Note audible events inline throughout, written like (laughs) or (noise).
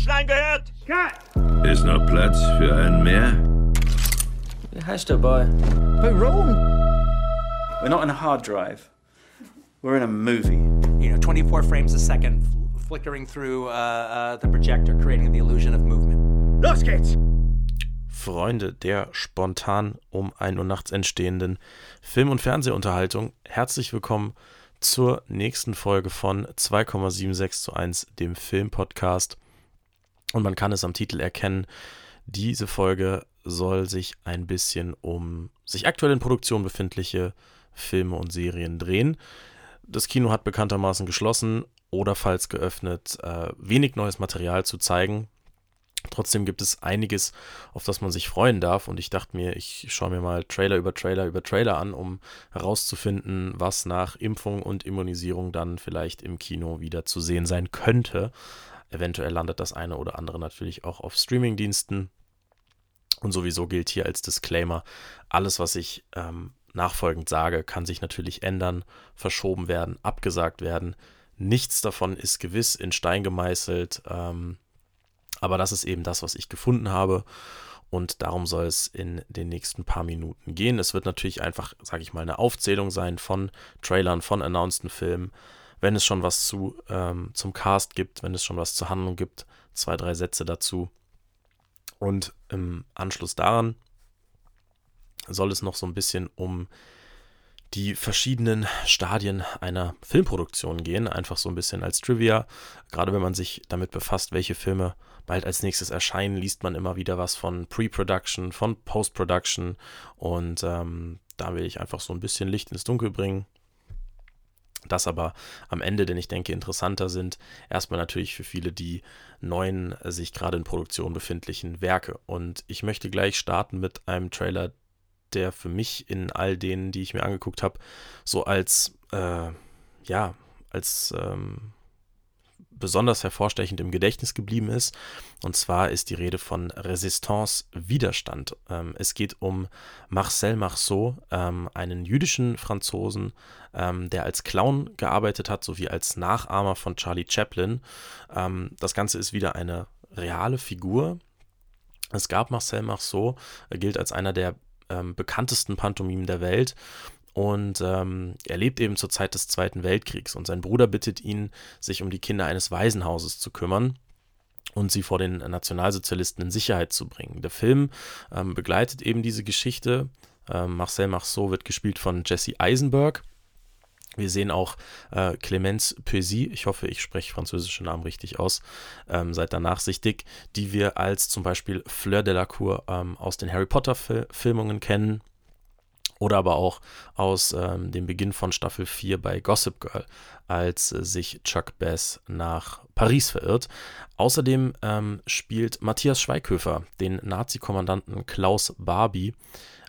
Punchline gehört? Cut! Ist noch Platz für einen mehr? Wie heißt der Boy? But Rome. We're not in a hard drive. We're in a movie. You know, 24 frames a second fl- flickering through uh, uh, the projector, creating the illusion of movement. Los geht's! Freunde der spontan um 1 Uhr nachts entstehenden Film- und Fernsehunterhaltung, herzlich willkommen zur nächsten Folge von 2,76 zu 1, dem Filmpodcast. Und man kann es am Titel erkennen, diese Folge soll sich ein bisschen um sich aktuell in Produktion befindliche Filme und Serien drehen. Das Kino hat bekanntermaßen geschlossen oder falls geöffnet, äh, wenig neues Material zu zeigen. Trotzdem gibt es einiges, auf das man sich freuen darf. Und ich dachte mir, ich schaue mir mal Trailer über Trailer über Trailer an, um herauszufinden, was nach Impfung und Immunisierung dann vielleicht im Kino wieder zu sehen sein könnte. Eventuell landet das eine oder andere natürlich auch auf Streamingdiensten. Und sowieso gilt hier als Disclaimer, alles, was ich ähm, nachfolgend sage, kann sich natürlich ändern, verschoben werden, abgesagt werden. Nichts davon ist gewiss in Stein gemeißelt. Ähm, aber das ist eben das, was ich gefunden habe. Und darum soll es in den nächsten paar Minuten gehen. Es wird natürlich einfach, sage ich mal, eine Aufzählung sein von Trailern, von announceden Filmen. Wenn es schon was zu, ähm, zum Cast gibt, wenn es schon was zur Handlung gibt, zwei, drei Sätze dazu. Und im Anschluss daran soll es noch so ein bisschen um die verschiedenen Stadien einer Filmproduktion gehen, einfach so ein bisschen als Trivia. Gerade wenn man sich damit befasst, welche Filme bald als nächstes erscheinen, liest man immer wieder was von Pre-Production, von Post-Production und ähm, da will ich einfach so ein bisschen Licht ins Dunkel bringen. Das aber am Ende, denn ich denke, interessanter sind erstmal natürlich für viele die neuen, sich gerade in Produktion befindlichen Werke. Und ich möchte gleich starten mit einem Trailer, der für mich in all denen, die ich mir angeguckt habe, so als, äh, ja, als ähm, besonders hervorstechend im Gedächtnis geblieben ist. Und zwar ist die Rede von Resistance Widerstand. Ähm, es geht um Marcel Marceau, ähm, einen jüdischen Franzosen, ähm, der als Clown gearbeitet hat, sowie als Nachahmer von Charlie Chaplin. Ähm, das Ganze ist wieder eine reale Figur. Es gab Marcel Marceau, er gilt als einer der ähm, bekanntesten Pantomimen der Welt. Und ähm, er lebt eben zur Zeit des Zweiten Weltkriegs und sein Bruder bittet ihn, sich um die Kinder eines Waisenhauses zu kümmern und sie vor den Nationalsozialisten in Sicherheit zu bringen. Der Film ähm, begleitet eben diese Geschichte. Ähm, Marcel Marceau wird gespielt von Jesse Eisenberg. Wir sehen auch äh, Clemence Pesy, ich hoffe, ich spreche französische Namen richtig aus, ähm, seid da nachsichtig, die wir als zum Beispiel Fleur de la Cour ähm, aus den Harry Potter-Filmungen kennen oder aber auch aus ähm, dem Beginn von Staffel 4 bei Gossip Girl, als äh, sich Chuck Bass nach Paris verirrt. Außerdem ähm, spielt Matthias Schweighöfer den Nazi-Kommandanten Klaus Barbie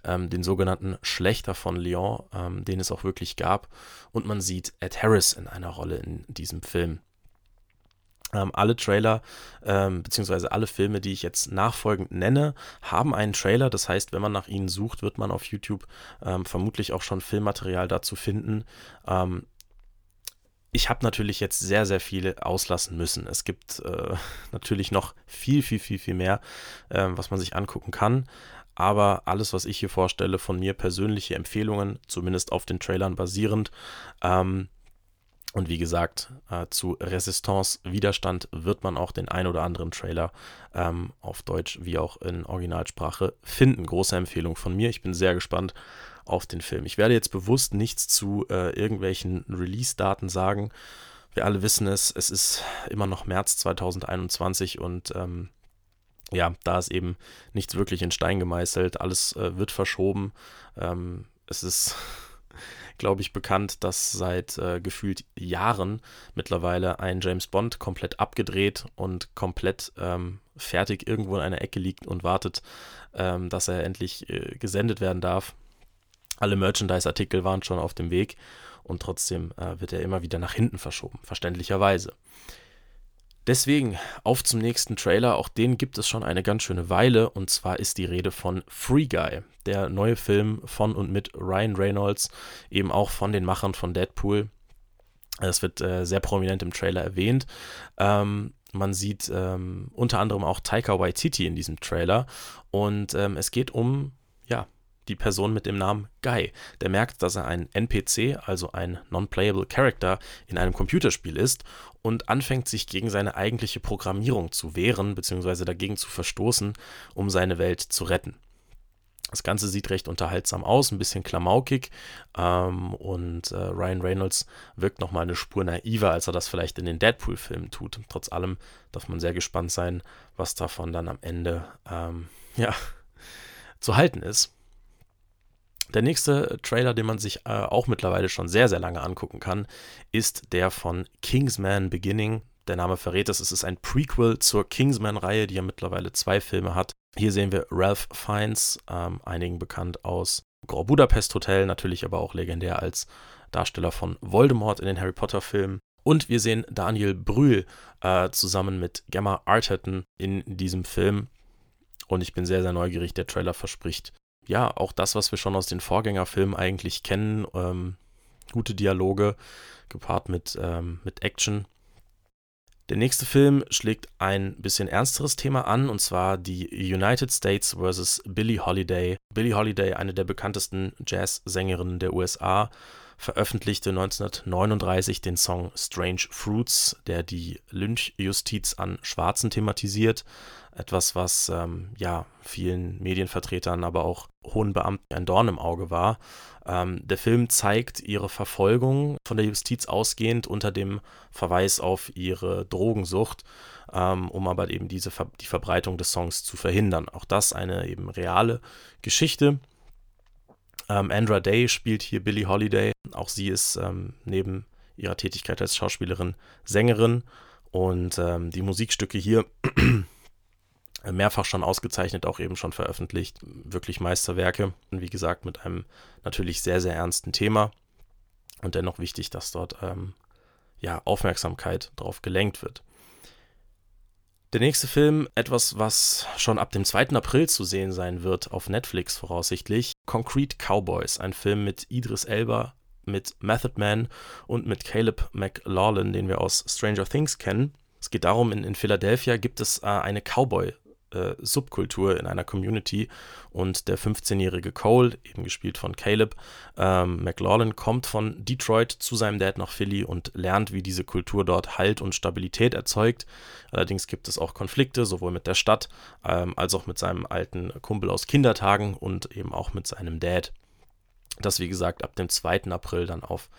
ähm, den sogenannten Schlechter von Lyon, ähm, den es auch wirklich gab. Und man sieht Ed Harris in einer Rolle in diesem Film. Ähm, alle Trailer, ähm, beziehungsweise alle Filme, die ich jetzt nachfolgend nenne, haben einen Trailer. Das heißt, wenn man nach ihnen sucht, wird man auf YouTube ähm, vermutlich auch schon Filmmaterial dazu finden. Ähm, ich habe natürlich jetzt sehr, sehr viele auslassen müssen. Es gibt äh, (laughs) natürlich noch viel, viel, viel, viel mehr, äh, was man sich angucken kann. Aber alles, was ich hier vorstelle, von mir persönliche Empfehlungen, zumindest auf den Trailern basierend. Und wie gesagt, äh, zu Resistance Widerstand wird man auch den ein oder anderen Trailer ähm, auf Deutsch wie auch in Originalsprache finden. Große Empfehlung von mir. Ich bin sehr gespannt auf den Film. Ich werde jetzt bewusst nichts zu äh, irgendwelchen Release-Daten sagen. Wir alle wissen es, es ist immer noch März 2021 und ähm, ja, da ist eben nichts wirklich in Stein gemeißelt. Alles äh, wird verschoben. Ähm, es ist glaube ich, bekannt, dass seit äh, gefühlt Jahren mittlerweile ein James Bond komplett abgedreht und komplett ähm, fertig irgendwo in einer Ecke liegt und wartet, ähm, dass er endlich äh, gesendet werden darf. Alle Merchandise-Artikel waren schon auf dem Weg und trotzdem äh, wird er immer wieder nach hinten verschoben, verständlicherweise. Deswegen auf zum nächsten Trailer. Auch den gibt es schon eine ganz schöne Weile. Und zwar ist die Rede von Free Guy, der neue Film von und mit Ryan Reynolds, eben auch von den Machern von Deadpool. Es wird äh, sehr prominent im Trailer erwähnt. Ähm, Man sieht ähm, unter anderem auch Taika Waititi in diesem Trailer und ähm, es geht um, ja, die Person mit dem Namen Guy. Der merkt, dass er ein NPC, also ein Non-Playable Character, in einem Computerspiel ist und anfängt, sich gegen seine eigentliche Programmierung zu wehren bzw. dagegen zu verstoßen, um seine Welt zu retten. Das Ganze sieht recht unterhaltsam aus, ein bisschen klamaukig ähm, und äh, Ryan Reynolds wirkt nochmal eine Spur naiver, als er das vielleicht in den Deadpool-Filmen tut. Trotz allem darf man sehr gespannt sein, was davon dann am Ende ähm, ja, zu halten ist. Der nächste Trailer, den man sich äh, auch mittlerweile schon sehr, sehr lange angucken kann, ist der von Kingsman Beginning. Der Name verrät es, es ist ein Prequel zur Kingsman-Reihe, die ja mittlerweile zwei Filme hat. Hier sehen wir Ralph Fiennes, ähm, einigen bekannt aus Grand Budapest Hotel, natürlich aber auch legendär als Darsteller von Voldemort in den Harry Potter-Filmen. Und wir sehen Daniel Brühl äh, zusammen mit Gemma Arterton in diesem Film. Und ich bin sehr, sehr neugierig. Der Trailer verspricht ja, auch das, was wir schon aus den Vorgängerfilmen eigentlich kennen. Ähm, gute Dialoge gepaart mit, ähm, mit Action. Der nächste Film schlägt ein bisschen ernsteres Thema an, und zwar die United States vs. Billie Holiday. Billie Holiday, eine der bekanntesten Jazzsängerinnen der USA, veröffentlichte 1939 den Song Strange Fruits, der die Lynchjustiz an Schwarzen thematisiert. Etwas, was ähm, ja vielen Medienvertretern, aber auch hohen Beamten ein Dorn im Auge war. Ähm, der Film zeigt ihre Verfolgung von der Justiz ausgehend unter dem Verweis auf ihre Drogensucht, ähm, um aber eben diese die Verbreitung des Songs zu verhindern. Auch das eine eben reale Geschichte. Ähm, Andra Day spielt hier Billie Holiday. Auch sie ist ähm, neben ihrer Tätigkeit als Schauspielerin Sängerin und ähm, die Musikstücke hier (clears throat) mehrfach schon ausgezeichnet, auch eben schon veröffentlicht. Wirklich Meisterwerke. Wie gesagt, mit einem natürlich sehr, sehr ernsten Thema. Und dennoch wichtig, dass dort ähm, ja, Aufmerksamkeit drauf gelenkt wird. Der nächste Film, etwas, was schon ab dem 2. April zu sehen sein wird, auf Netflix voraussichtlich. Concrete Cowboys, ein Film mit Idris Elba, mit Method Man und mit Caleb McLaughlin, den wir aus Stranger Things kennen. Es geht darum, in, in Philadelphia gibt es äh, eine Cowboy- äh, Subkultur in einer Community und der 15-jährige Cole, eben gespielt von Caleb ähm, McLaughlin, kommt von Detroit zu seinem Dad nach Philly und lernt, wie diese Kultur dort Halt und Stabilität erzeugt. Allerdings gibt es auch Konflikte, sowohl mit der Stadt ähm, als auch mit seinem alten Kumpel aus Kindertagen und eben auch mit seinem Dad. Das, wie gesagt, ab dem 2. April dann auf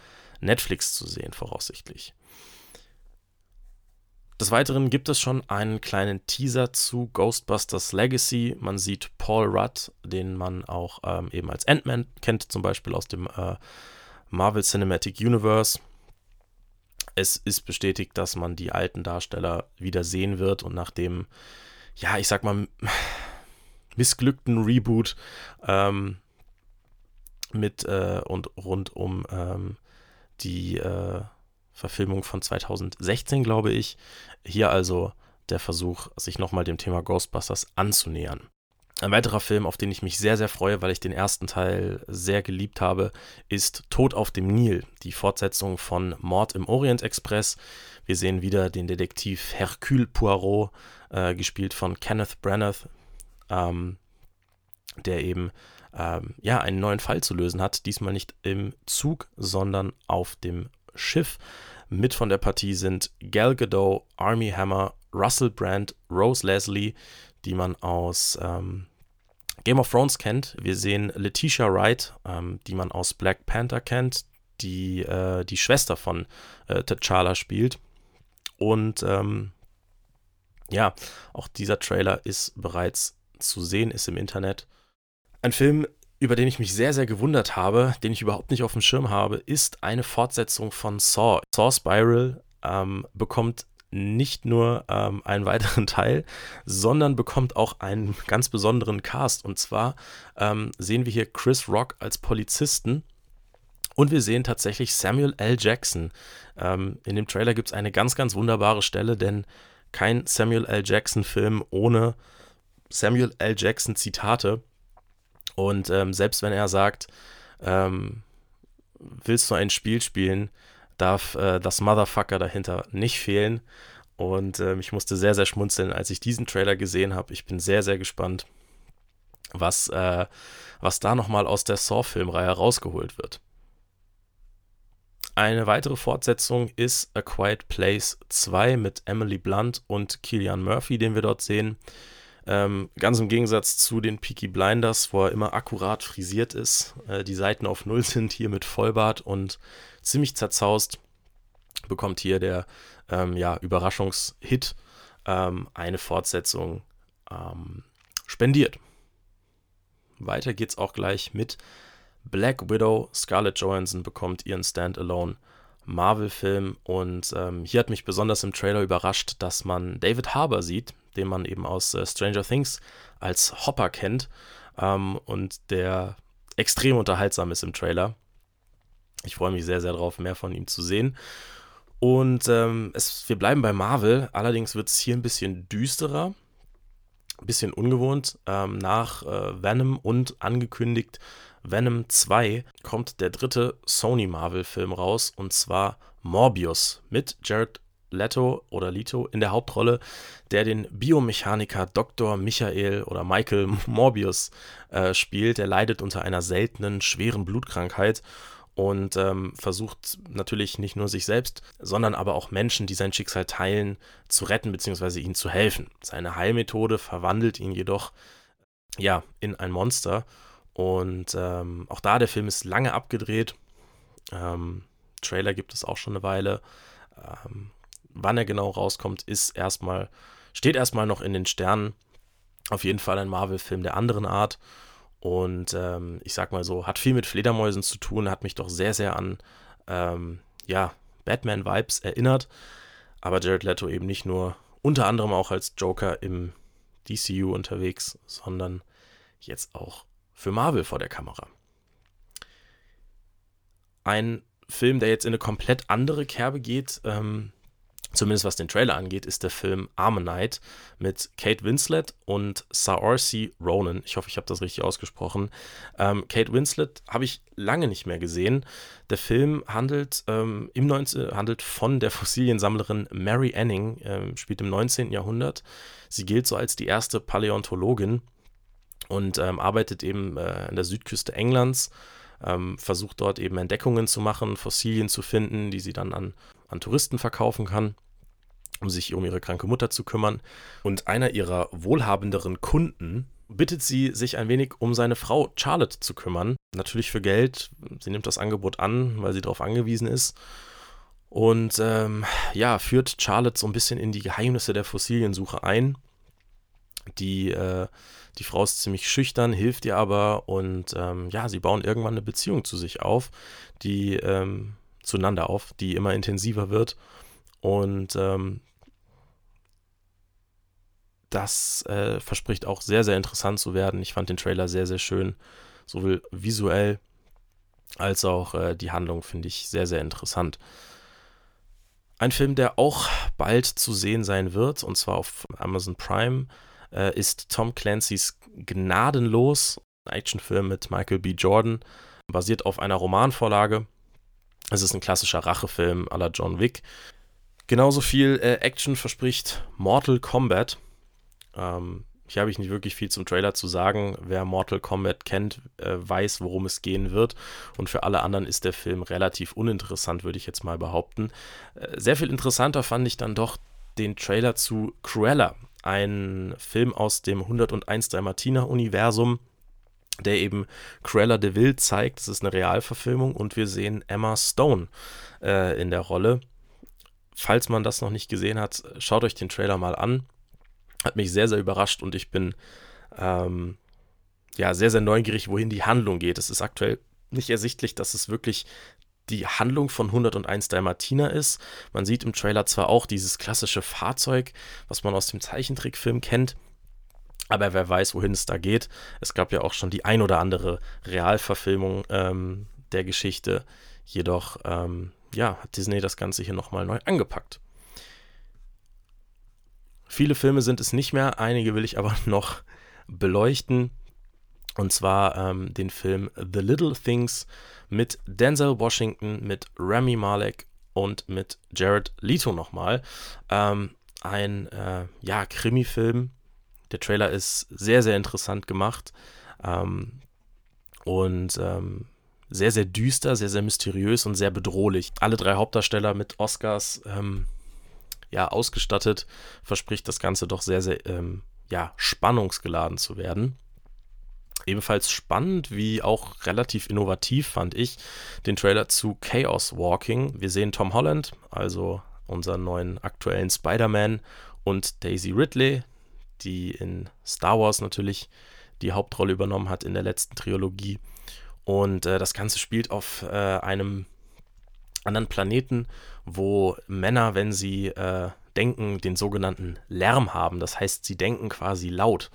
Netflix zu sehen, voraussichtlich. Des Weiteren gibt es schon einen kleinen Teaser zu Ghostbusters Legacy. Man sieht Paul Rudd, den man auch ähm, eben als Ant-Man kennt, zum Beispiel aus dem äh, Marvel Cinematic Universe. Es ist bestätigt, dass man die alten Darsteller wieder sehen wird und nach dem, ja, ich sag mal, (sighs) missglückten Reboot ähm, mit äh, und rund um ähm, die äh, Verfilmung von 2016, glaube ich. Hier also der Versuch, sich nochmal dem Thema Ghostbusters anzunähern. Ein weiterer Film, auf den ich mich sehr, sehr freue, weil ich den ersten Teil sehr geliebt habe, ist Tod auf dem Nil, die Fortsetzung von Mord im Orient Express. Wir sehen wieder den Detektiv Hercule Poirot, äh, gespielt von Kenneth Branagh, ähm, der eben ähm, ja, einen neuen Fall zu lösen hat. Diesmal nicht im Zug, sondern auf dem Schiff. Mit von der Partie sind Gal Gadot, Army Hammer, Russell Brand, Rose Leslie, die man aus ähm, Game of Thrones kennt. Wir sehen Letitia Wright, ähm, die man aus Black Panther kennt, die äh, die Schwester von äh, T'Challa spielt. Und ähm, ja, auch dieser Trailer ist bereits zu sehen, ist im Internet. Ein Film, über den ich mich sehr, sehr gewundert habe, den ich überhaupt nicht auf dem Schirm habe, ist eine Fortsetzung von Saw. Saw Spiral ähm, bekommt nicht nur ähm, einen (laughs) weiteren Teil, sondern bekommt auch einen ganz besonderen Cast. Und zwar ähm, sehen wir hier Chris Rock als Polizisten und wir sehen tatsächlich Samuel L. Jackson. Ähm, in dem Trailer gibt es eine ganz, ganz wunderbare Stelle, denn kein Samuel L. Jackson-Film ohne Samuel L. Jackson Zitate. Und ähm, selbst wenn er sagt, ähm, willst du ein Spiel spielen, darf äh, das Motherfucker dahinter nicht fehlen. Und ähm, ich musste sehr, sehr schmunzeln, als ich diesen Trailer gesehen habe. Ich bin sehr, sehr gespannt, was, äh, was da nochmal aus der Saw-Filmreihe rausgeholt wird. Eine weitere Fortsetzung ist A Quiet Place 2 mit Emily Blunt und Killian Murphy, den wir dort sehen. Ähm, ganz im Gegensatz zu den Peaky Blinders, wo er immer akkurat frisiert ist. Äh, die Seiten auf Null (laughs) sind hier mit Vollbart und ziemlich zerzaust. Bekommt hier der ähm, ja, Überraschungshit ähm, eine Fortsetzung ähm, spendiert. Weiter geht's auch gleich mit Black Widow. Scarlett Johansson bekommt ihren Standalone Marvel-Film und ähm, hier hat mich besonders im Trailer überrascht, dass man David Harbour sieht, den man eben aus äh, Stranger Things als Hopper kennt ähm, und der extrem unterhaltsam ist im Trailer. Ich freue mich sehr, sehr darauf, mehr von ihm zu sehen. Und ähm, es, wir bleiben bei Marvel, allerdings wird es hier ein bisschen düsterer, ein bisschen ungewohnt. Ähm, nach äh, Venom und angekündigt Venom 2 kommt der dritte Sony Marvel-Film raus und zwar Morbius mit Jared Leto oder Leto in der Hauptrolle, der den Biomechaniker Dr. Michael oder Michael Morbius äh, spielt. Er leidet unter einer seltenen, schweren Blutkrankheit und ähm, versucht natürlich nicht nur sich selbst, sondern aber auch Menschen, die sein Schicksal teilen, zu retten bzw. ihnen zu helfen. Seine Heilmethode verwandelt ihn jedoch ja in ein Monster und ähm, auch da der Film ist lange abgedreht. Ähm, Trailer gibt es auch schon eine Weile. Wann er genau rauskommt, ist erstmal, steht erstmal noch in den Sternen. Auf jeden Fall ein Marvel-Film der anderen Art. Und ähm, ich sag mal so, hat viel mit Fledermäusen zu tun, hat mich doch sehr, sehr an ähm, ja, Batman-Vibes erinnert. Aber Jared Leto eben nicht nur unter anderem auch als Joker im DCU unterwegs, sondern jetzt auch für Marvel vor der Kamera. Ein Film, der jetzt in eine komplett andere Kerbe geht, ähm, zumindest was den Trailer angeht, ist der Film Armonite mit Kate Winslet und Saoirse Ronan. Ich hoffe, ich habe das richtig ausgesprochen. Ähm, Kate Winslet habe ich lange nicht mehr gesehen. Der Film handelt, ähm, im 19, handelt von der (laughs) Fossiliensammlerin Mary Anning, ähm, spielt im 19. Jahrhundert. Sie gilt so als die erste Paläontologin und ähm, arbeitet eben äh, an der Südküste Englands, ähm, versucht dort eben Entdeckungen zu machen, Fossilien zu finden, die sie dann an, an Touristen verkaufen kann, um sich um ihre kranke Mutter zu kümmern. Und einer ihrer wohlhabenderen Kunden bittet sie, sich ein wenig um seine Frau Charlotte zu kümmern. Natürlich für Geld. Sie nimmt das Angebot an, weil sie darauf angewiesen ist. Und ähm, ja, führt Charlotte so ein bisschen in die Geheimnisse der Fossiliensuche ein. Die äh, die Frau ist ziemlich schüchtern, hilft ihr aber und ähm, ja, sie bauen irgendwann eine Beziehung zu sich auf, die ähm, zueinander auf, die immer intensiver wird und ähm, das äh, verspricht auch sehr, sehr interessant zu werden. Ich fand den Trailer sehr, sehr schön, sowohl visuell als auch äh, die Handlung finde ich sehr, sehr interessant. Ein Film, der auch bald zu sehen sein wird, und zwar auf Amazon Prime, äh, ist Tom Clancy's Gnadenlos, ein Actionfilm mit Michael B. Jordan, basiert auf einer Romanvorlage. Es ist ein klassischer Rachefilm à la John Wick. Genauso viel äh, Action verspricht Mortal Kombat. Ähm, hier habe ich nicht wirklich viel zum Trailer zu sagen. Wer Mortal Kombat kennt, äh, weiß, worum es gehen wird. Und für alle anderen ist der Film relativ uninteressant, würde ich jetzt mal behaupten. Äh, sehr viel interessanter fand ich dann doch den Trailer zu Cruella, ein Film aus dem 101 Dalmatiner-Universum, der eben Cruella de Vil zeigt. Das ist eine Realverfilmung und wir sehen Emma Stone äh, in der Rolle. Falls man das noch nicht gesehen hat, schaut euch den Trailer mal an. Hat mich sehr, sehr überrascht und ich bin ähm, ja sehr, sehr neugierig, wohin die Handlung geht. Es ist aktuell nicht ersichtlich, dass es wirklich die Handlung von 101 Dalmatiner ist. Man sieht im Trailer zwar auch dieses klassische Fahrzeug, was man aus dem Zeichentrickfilm kennt, aber wer weiß, wohin es da geht. Es gab ja auch schon die ein oder andere Realverfilmung ähm, der Geschichte. Jedoch, ähm, ja, hat Disney das Ganze hier nochmal neu angepackt. Viele Filme sind es nicht mehr, einige will ich (laughs) aber noch beleuchten. Und zwar ähm, den Film The Little Things mit Denzel Washington, mit Rami Malek und mit Jared Leto nochmal. Ähm, ein äh, ja, Krimi-Film. Der Trailer ist sehr, sehr interessant gemacht ähm, und ähm, sehr, sehr düster, sehr, sehr mysteriös und sehr bedrohlich. Alle drei Hauptdarsteller mit Oscars ähm, ja, ausgestattet, verspricht das Ganze doch sehr, sehr ähm, ja, spannungsgeladen zu werden. Ebenfalls spannend wie auch relativ innovativ fand ich den Trailer zu Chaos Walking. Wir sehen Tom Holland, also unseren neuen aktuellen Spider-Man und Daisy Ridley, die in Star Wars natürlich die Hauptrolle übernommen hat in der letzten Trilogie. Und äh, das Ganze spielt auf äh, einem anderen Planeten, wo Männer, wenn sie äh, denken, den sogenannten Lärm haben. Das heißt, sie denken quasi laut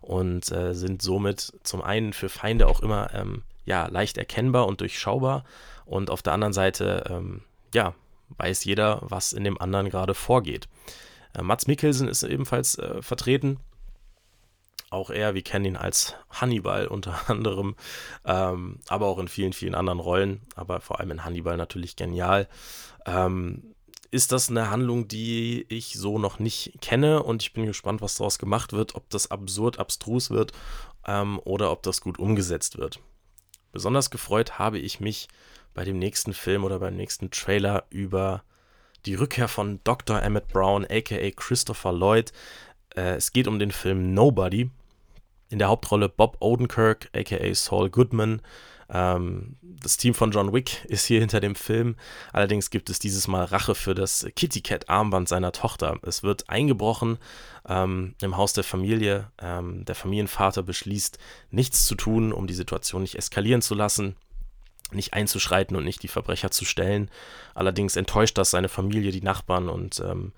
und äh, sind somit zum einen für Feinde auch immer ähm, ja, leicht erkennbar und durchschaubar und auf der anderen Seite ähm, ja, weiß jeder, was in dem anderen gerade vorgeht. Äh, Mats Mikkelsen ist ebenfalls äh, vertreten. Auch er, wir kennen ihn als Hannibal unter (laughs) anderem, ähm, aber auch in vielen, vielen anderen Rollen, aber vor allem in Hannibal natürlich genial. Ähm, ist das eine Handlung, die ich so noch nicht kenne und ich bin gespannt, was daraus gemacht wird, ob das absurd, abstrus wird ähm, oder ob das gut umgesetzt wird. Besonders gefreut habe ich mich bei dem nächsten Film oder beim nächsten Trailer über die Rückkehr von Dr. Emmett Brown, aka Christopher Lloyd. Äh, es geht um den Film Nobody. In der Hauptrolle Bob Odenkirk, aka Saul Goodman, ähm, das Team von John Wick (laughs) ist hier hinter dem Film. Allerdings gibt es dieses Mal Rache für das Kitty Cat Armband seiner Tochter. Es wird eingebrochen ähm, im Haus der Familie. Ähm, der Familienvater beschließt, nichts zu tun, um die Situation nicht eskalieren zu lassen nicht einzuschreiten und nicht die Verbrecher zu stellen. Allerdings enttäuscht das seine Familie, die Nachbarn und ähm,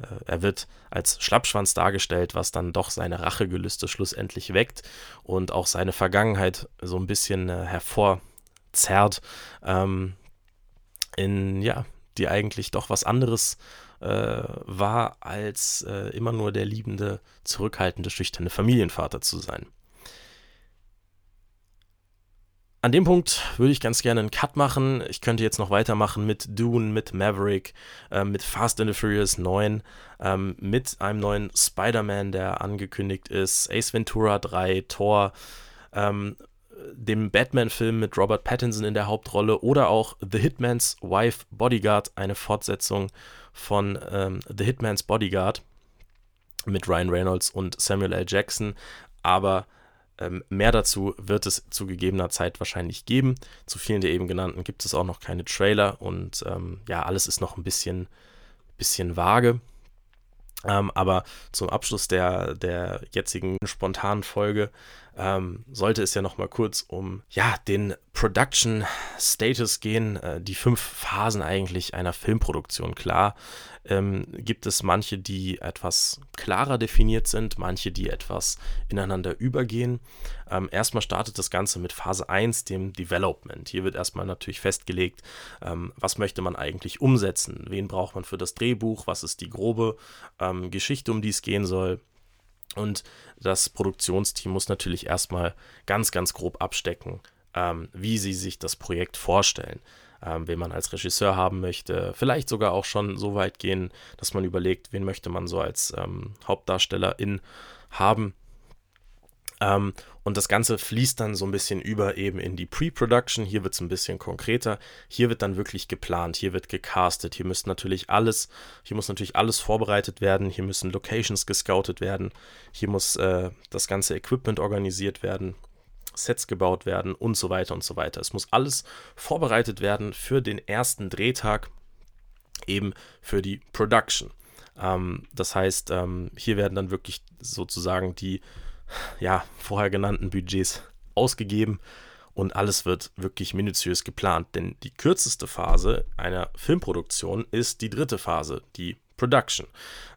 äh, er wird als Schlappschwanz dargestellt, was dann doch seine Rachegelüste schlussendlich weckt und auch seine Vergangenheit so ein bisschen äh, hervorzerrt, ähm, in, ja, die eigentlich doch was anderes äh, war, als äh, immer nur der liebende, zurückhaltende, schüchterne Familienvater zu sein. An dem Punkt würde ich ganz gerne einen Cut machen. Ich könnte jetzt noch weitermachen mit Dune, mit Maverick, äh, mit Fast and the Furious 9, ähm, mit einem neuen Spider-Man, der angekündigt ist, Ace Ventura 3, Thor, ähm, dem Batman-Film mit Robert Pattinson in der Hauptrolle oder auch The Hitman's Wife Bodyguard, eine Fortsetzung von ähm, The Hitman's Bodyguard mit Ryan Reynolds und Samuel L. Jackson. Aber ähm, mehr dazu wird es zu gegebener Zeit wahrscheinlich geben. Zu vielen der eben genannten gibt es auch noch keine Trailer und ähm, ja, alles ist noch ein bisschen, bisschen vage. Ähm, aber zum Abschluss der, der jetzigen spontanen Folge ähm, sollte es ja noch mal kurz um ja, den Production Status gehen, äh, die fünf Phasen eigentlich einer Filmproduktion. Klar ähm, gibt es manche, die etwas klarer definiert sind, manche, die etwas ineinander übergehen. Ähm, erstmal startet das Ganze mit Phase 1, dem Development. Hier wird erstmal natürlich festgelegt, ähm, was möchte man eigentlich umsetzen, wen braucht man für das Drehbuch, was ist die grobe ähm, Geschichte, um die es gehen soll und das Produktionsteam muss natürlich erstmal ganz, ganz grob abstecken, ähm, wie sie sich das Projekt vorstellen. Ähm, wen man als Regisseur haben möchte, vielleicht sogar auch schon so weit gehen, dass man überlegt, wen möchte man so als ähm, Hauptdarstellerin haben. Ähm, und das Ganze fließt dann so ein bisschen über eben in die Pre-Production. Hier wird es ein bisschen konkreter. Hier wird dann wirklich geplant, hier wird gecastet. Hier müsste natürlich alles, hier muss natürlich alles vorbereitet werden. Hier müssen Locations gescoutet werden. Hier muss äh, das ganze Equipment organisiert werden. Sets gebaut werden und so weiter und so weiter. Es muss alles vorbereitet werden für den ersten Drehtag, eben für die Production. Ähm, das heißt, ähm, hier werden dann wirklich sozusagen die ja, vorher genannten Budgets ausgegeben und alles wird wirklich minutiös geplant, denn die kürzeste Phase einer Filmproduktion ist die dritte Phase, die Production.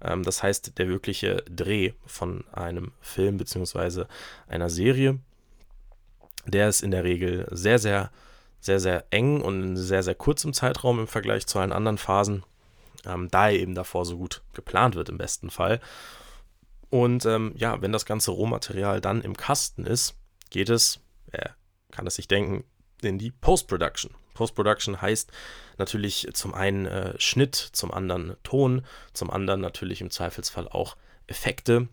Ähm, das heißt, der wirkliche Dreh von einem Film bzw. einer Serie, der ist in der Regel sehr, sehr, sehr, sehr eng und in sehr, sehr kurzem Zeitraum im Vergleich zu allen anderen Phasen, ähm, da er eben davor so gut geplant wird im besten Fall. Und ähm, ja, wenn das ganze Rohmaterial dann im Kasten ist, geht es, wer kann es sich denken, in die Post-Production. Post-Production heißt natürlich zum einen äh, Schnitt, zum anderen Ton, zum anderen natürlich im Zweifelsfall auch Effekte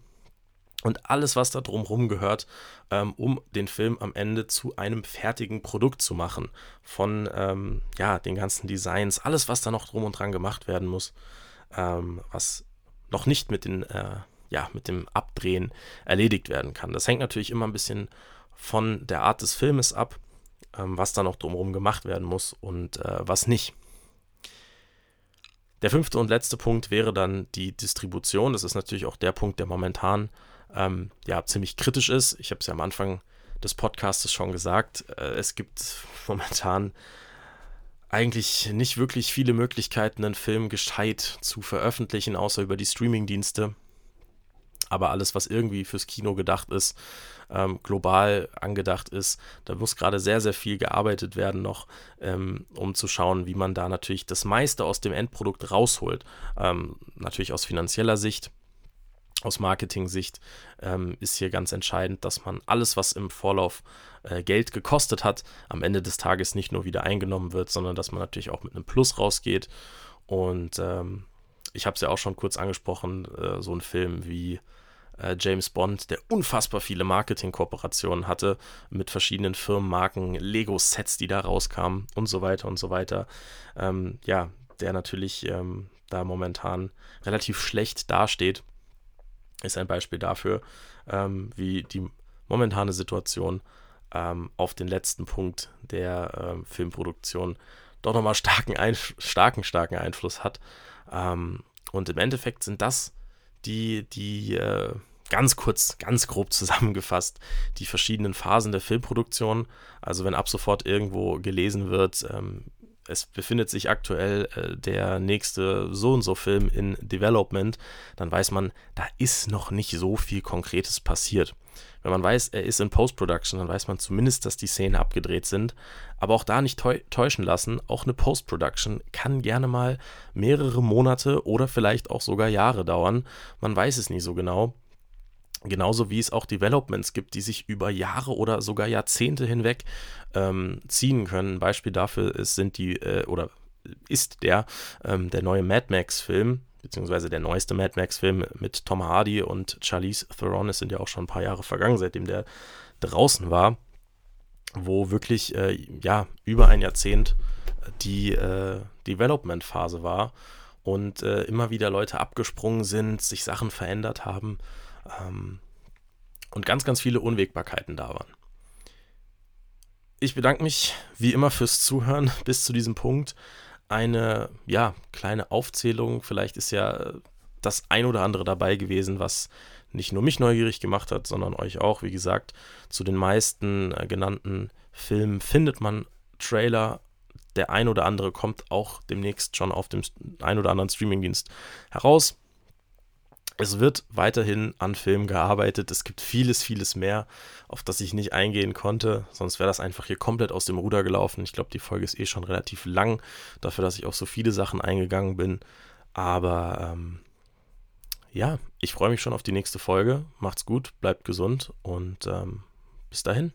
und alles, was da drumherum gehört, ähm, um den Film am Ende zu einem fertigen Produkt zu machen. Von ähm, ja, den ganzen Designs, alles, was da noch drum und dran gemacht werden muss, ähm, was noch nicht mit, den, äh, ja, mit dem Abdrehen erledigt werden kann. Das hängt natürlich immer ein bisschen von der Art des Filmes ab, ähm, was da noch drumherum gemacht werden muss und äh, was nicht. Der fünfte und letzte Punkt wäre dann die Distribution. Das ist natürlich auch der Punkt, der momentan ähm, ja ziemlich kritisch ist. Ich habe es ja am Anfang des Podcasts schon gesagt. Äh, es gibt (laughs) momentan eigentlich nicht wirklich viele Möglichkeiten, einen Film gescheit zu veröffentlichen, außer über die Streamingdienste. Aber alles, was irgendwie fürs Kino gedacht ist, ähm, global angedacht ist, da muss gerade sehr, sehr viel gearbeitet werden noch, ähm, um zu schauen, wie man da natürlich das meiste aus dem Endprodukt rausholt. Ähm, natürlich aus finanzieller Sicht aus Marketing-Sicht ähm, ist hier ganz entscheidend, dass man alles, was im Vorlauf äh, Geld gekostet hat, am Ende des Tages nicht nur wieder eingenommen wird, sondern dass man natürlich auch mit einem Plus rausgeht. Und ähm, ich habe es ja auch schon kurz angesprochen, äh, so ein Film wie äh, James Bond, der unfassbar viele Marketing-Kooperationen hatte mit verschiedenen Firmenmarken, Lego-Sets, die da rauskamen und so weiter und so weiter. Ähm, ja, der natürlich ähm, da momentan relativ schlecht dasteht ist ein Beispiel dafür, ähm, wie die momentane Situation ähm, auf den letzten Punkt der ähm, Filmproduktion doch nochmal starken, starken, starken Einfluss hat. Ähm, und im Endeffekt sind das die, die äh, ganz kurz, ganz grob zusammengefasst, die verschiedenen Phasen der Filmproduktion. Also wenn ab sofort irgendwo gelesen wird, ähm, es befindet sich aktuell äh, der nächste so und so Film in Development, dann weiß man, da ist noch nicht so viel Konkretes passiert. Wenn man weiß, er ist in Post-Production, dann weiß man zumindest, dass die Szenen abgedreht sind. Aber auch da nicht täuschen lassen, auch eine Post-Production kann gerne mal mehrere Monate oder vielleicht auch sogar Jahre dauern. Man weiß es nie so genau. Genauso wie es auch Developments gibt, die sich über Jahre oder sogar Jahrzehnte hinweg ähm, ziehen können. Ein Beispiel dafür ist, sind die, äh, oder ist der, ähm, der neue Mad Max-Film, beziehungsweise der neueste Mad Max-Film mit Tom Hardy und Charlize Theron. Es sind ja auch schon ein paar Jahre vergangen, seitdem der draußen war, wo wirklich äh, ja über ein Jahrzehnt die äh, Development-Phase war und äh, immer wieder Leute abgesprungen sind, sich Sachen verändert haben ähm, und ganz, ganz viele Unwägbarkeiten da waren. Ich bedanke mich wie immer fürs Zuhören (laughs) bis zu diesem Punkt. Eine ja, kleine Aufzählung. Vielleicht ist ja das ein oder andere dabei gewesen, was nicht nur mich neugierig gemacht hat, sondern euch auch. Wie gesagt, zu den meisten äh, genannten Filmen findet man Trailer. Der ein oder andere kommt auch demnächst schon auf dem ein oder anderen Streamingdienst heraus. Es wird weiterhin an Filmen gearbeitet. Es gibt vieles, vieles mehr, auf das ich nicht eingehen konnte. Sonst wäre das einfach hier komplett aus dem Ruder gelaufen. Ich glaube, die Folge ist eh schon relativ lang, dafür, dass ich auf so viele Sachen eingegangen bin. Aber ähm, ja, ich freue mich schon auf die nächste Folge. Macht's gut, bleibt gesund und ähm, bis dahin.